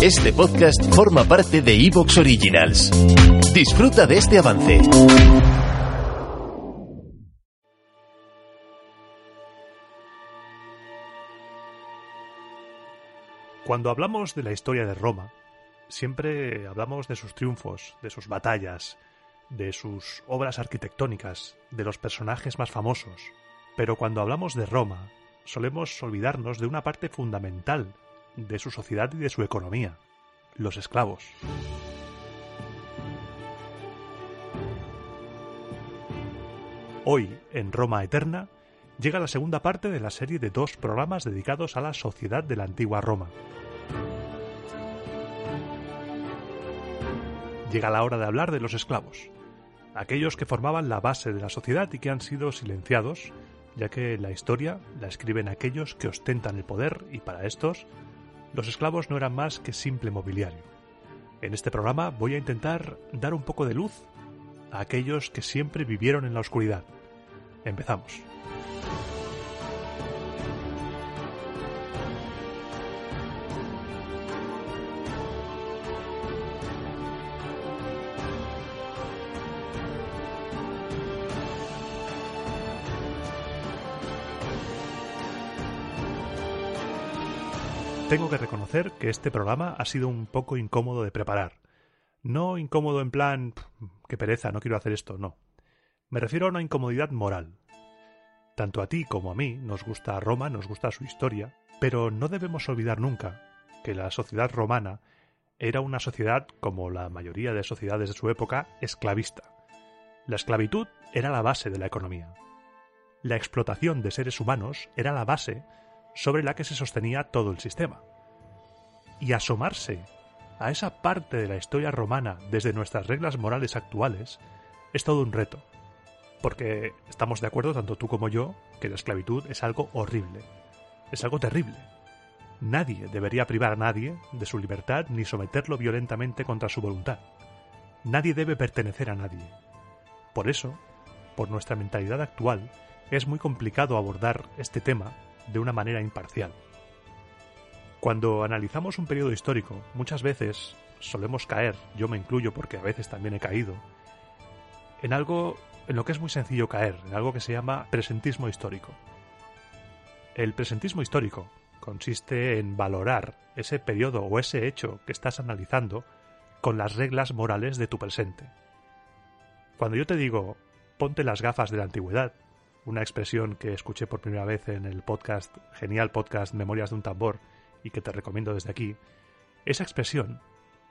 Este podcast forma parte de Evox Originals. Disfruta de este avance. Cuando hablamos de la historia de Roma, siempre hablamos de sus triunfos, de sus batallas, de sus obras arquitectónicas, de los personajes más famosos. Pero cuando hablamos de Roma, solemos olvidarnos de una parte fundamental de su sociedad y de su economía, los esclavos. Hoy, en Roma Eterna, llega la segunda parte de la serie de dos programas dedicados a la sociedad de la antigua Roma. Llega la hora de hablar de los esclavos, aquellos que formaban la base de la sociedad y que han sido silenciados, ya que la historia la escriben aquellos que ostentan el poder y para estos los esclavos no eran más que simple mobiliario. En este programa voy a intentar dar un poco de luz a aquellos que siempre vivieron en la oscuridad. Empezamos. Tengo que reconocer que este programa ha sido un poco incómodo de preparar. No incómodo en plan, qué pereza, no quiero hacer esto, no. Me refiero a una incomodidad moral. Tanto a ti como a mí nos gusta Roma, nos gusta su historia, pero no debemos olvidar nunca que la sociedad romana era una sociedad, como la mayoría de sociedades de su época, esclavista. La esclavitud era la base de la economía. La explotación de seres humanos era la base sobre la que se sostenía todo el sistema. Y asomarse a esa parte de la historia romana desde nuestras reglas morales actuales es todo un reto, porque estamos de acuerdo tanto tú como yo que la esclavitud es algo horrible, es algo terrible. Nadie debería privar a nadie de su libertad ni someterlo violentamente contra su voluntad. Nadie debe pertenecer a nadie. Por eso, por nuestra mentalidad actual, es muy complicado abordar este tema de una manera imparcial. Cuando analizamos un periodo histórico, muchas veces solemos caer, yo me incluyo porque a veces también he caído, en algo en lo que es muy sencillo caer, en algo que se llama presentismo histórico. El presentismo histórico consiste en valorar ese periodo o ese hecho que estás analizando con las reglas morales de tu presente. Cuando yo te digo ponte las gafas de la antigüedad, una expresión que escuché por primera vez en el podcast, genial podcast Memorias de un tambor, y que te recomiendo desde aquí, esa expresión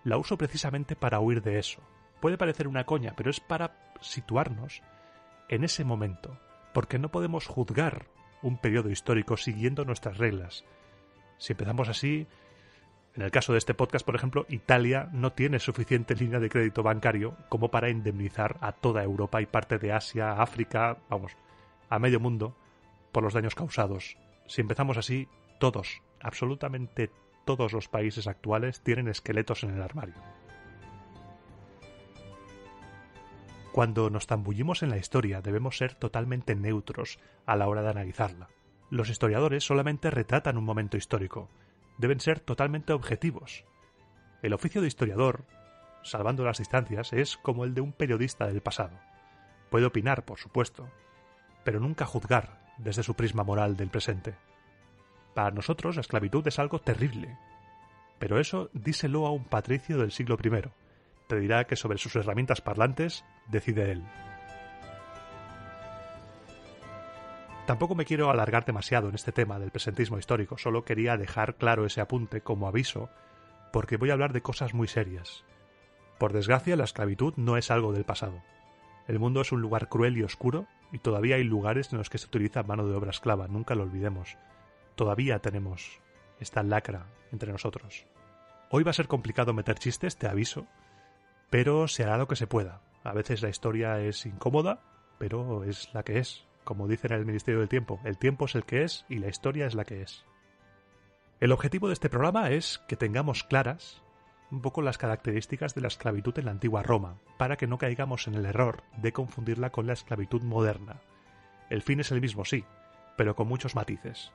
la uso precisamente para huir de eso. Puede parecer una coña, pero es para situarnos en ese momento, porque no podemos juzgar un periodo histórico siguiendo nuestras reglas. Si empezamos así, en el caso de este podcast, por ejemplo, Italia no tiene suficiente línea de crédito bancario como para indemnizar a toda Europa y parte de Asia, África, vamos, a medio mundo por los daños causados. Si empezamos así, todos, absolutamente todos los países actuales tienen esqueletos en el armario. Cuando nos zambullimos en la historia debemos ser totalmente neutros a la hora de analizarla. Los historiadores solamente retratan un momento histórico, deben ser totalmente objetivos. El oficio de historiador, salvando las distancias, es como el de un periodista del pasado. Puede opinar, por supuesto, pero nunca juzgar desde su prisma moral del presente. Para nosotros la esclavitud es algo terrible, pero eso díselo a un patricio del siglo I. Te dirá que sobre sus herramientas parlantes decide él. Tampoco me quiero alargar demasiado en este tema del presentismo histórico, solo quería dejar claro ese apunte como aviso, porque voy a hablar de cosas muy serias. Por desgracia, la esclavitud no es algo del pasado. El mundo es un lugar cruel y oscuro, y todavía hay lugares en los que se utiliza mano de obra esclava, nunca lo olvidemos. Todavía tenemos esta lacra entre nosotros. Hoy va a ser complicado meter chistes, te aviso, pero se hará lo que se pueda. A veces la historia es incómoda, pero es la que es. Como dicen en el Ministerio del Tiempo, el tiempo es el que es y la historia es la que es. El objetivo de este programa es que tengamos claras un poco las características de la esclavitud en la antigua Roma, para que no caigamos en el error de confundirla con la esclavitud moderna. El fin es el mismo, sí, pero con muchos matices.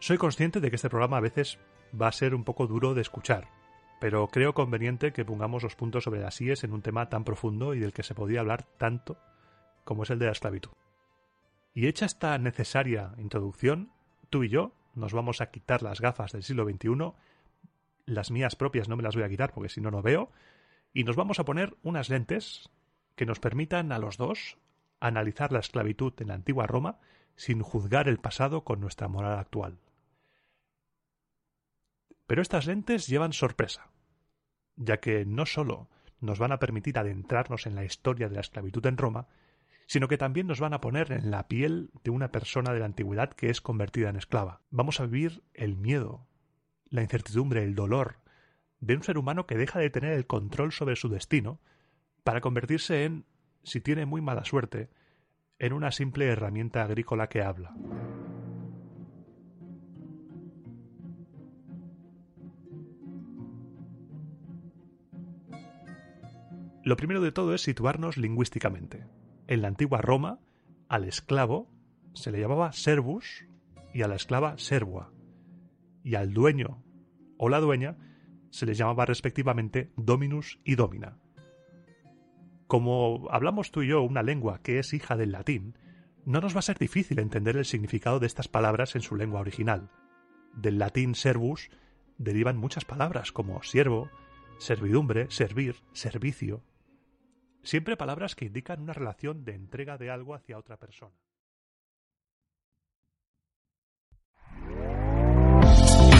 Soy consciente de que este programa a veces va a ser un poco duro de escuchar, pero creo conveniente que pongamos los puntos sobre las IES en un tema tan profundo y del que se podía hablar tanto como es el de la esclavitud. Y hecha esta necesaria introducción, tú y yo nos vamos a quitar las gafas del siglo XXI las mías propias no me las voy a quitar porque si no, no veo. Y nos vamos a poner unas lentes que nos permitan a los dos analizar la esclavitud en la antigua Roma sin juzgar el pasado con nuestra moral actual. Pero estas lentes llevan sorpresa, ya que no sólo nos van a permitir adentrarnos en la historia de la esclavitud en Roma, sino que también nos van a poner en la piel de una persona de la antigüedad que es convertida en esclava. Vamos a vivir el miedo, la incertidumbre, el dolor de un ser humano que deja de tener el control sobre su destino para convertirse en, si tiene muy mala suerte, en una simple herramienta agrícola que habla. Lo primero de todo es situarnos lingüísticamente. En la antigua Roma, al esclavo se le llamaba servus y a la esclava servua y al dueño o la dueña se les llamaba respectivamente dominus y domina. Como hablamos tú y yo una lengua que es hija del latín, no nos va a ser difícil entender el significado de estas palabras en su lengua original. Del latín servus derivan muchas palabras como siervo, servidumbre, servir, servicio. Siempre palabras que indican una relación de entrega de algo hacia otra persona.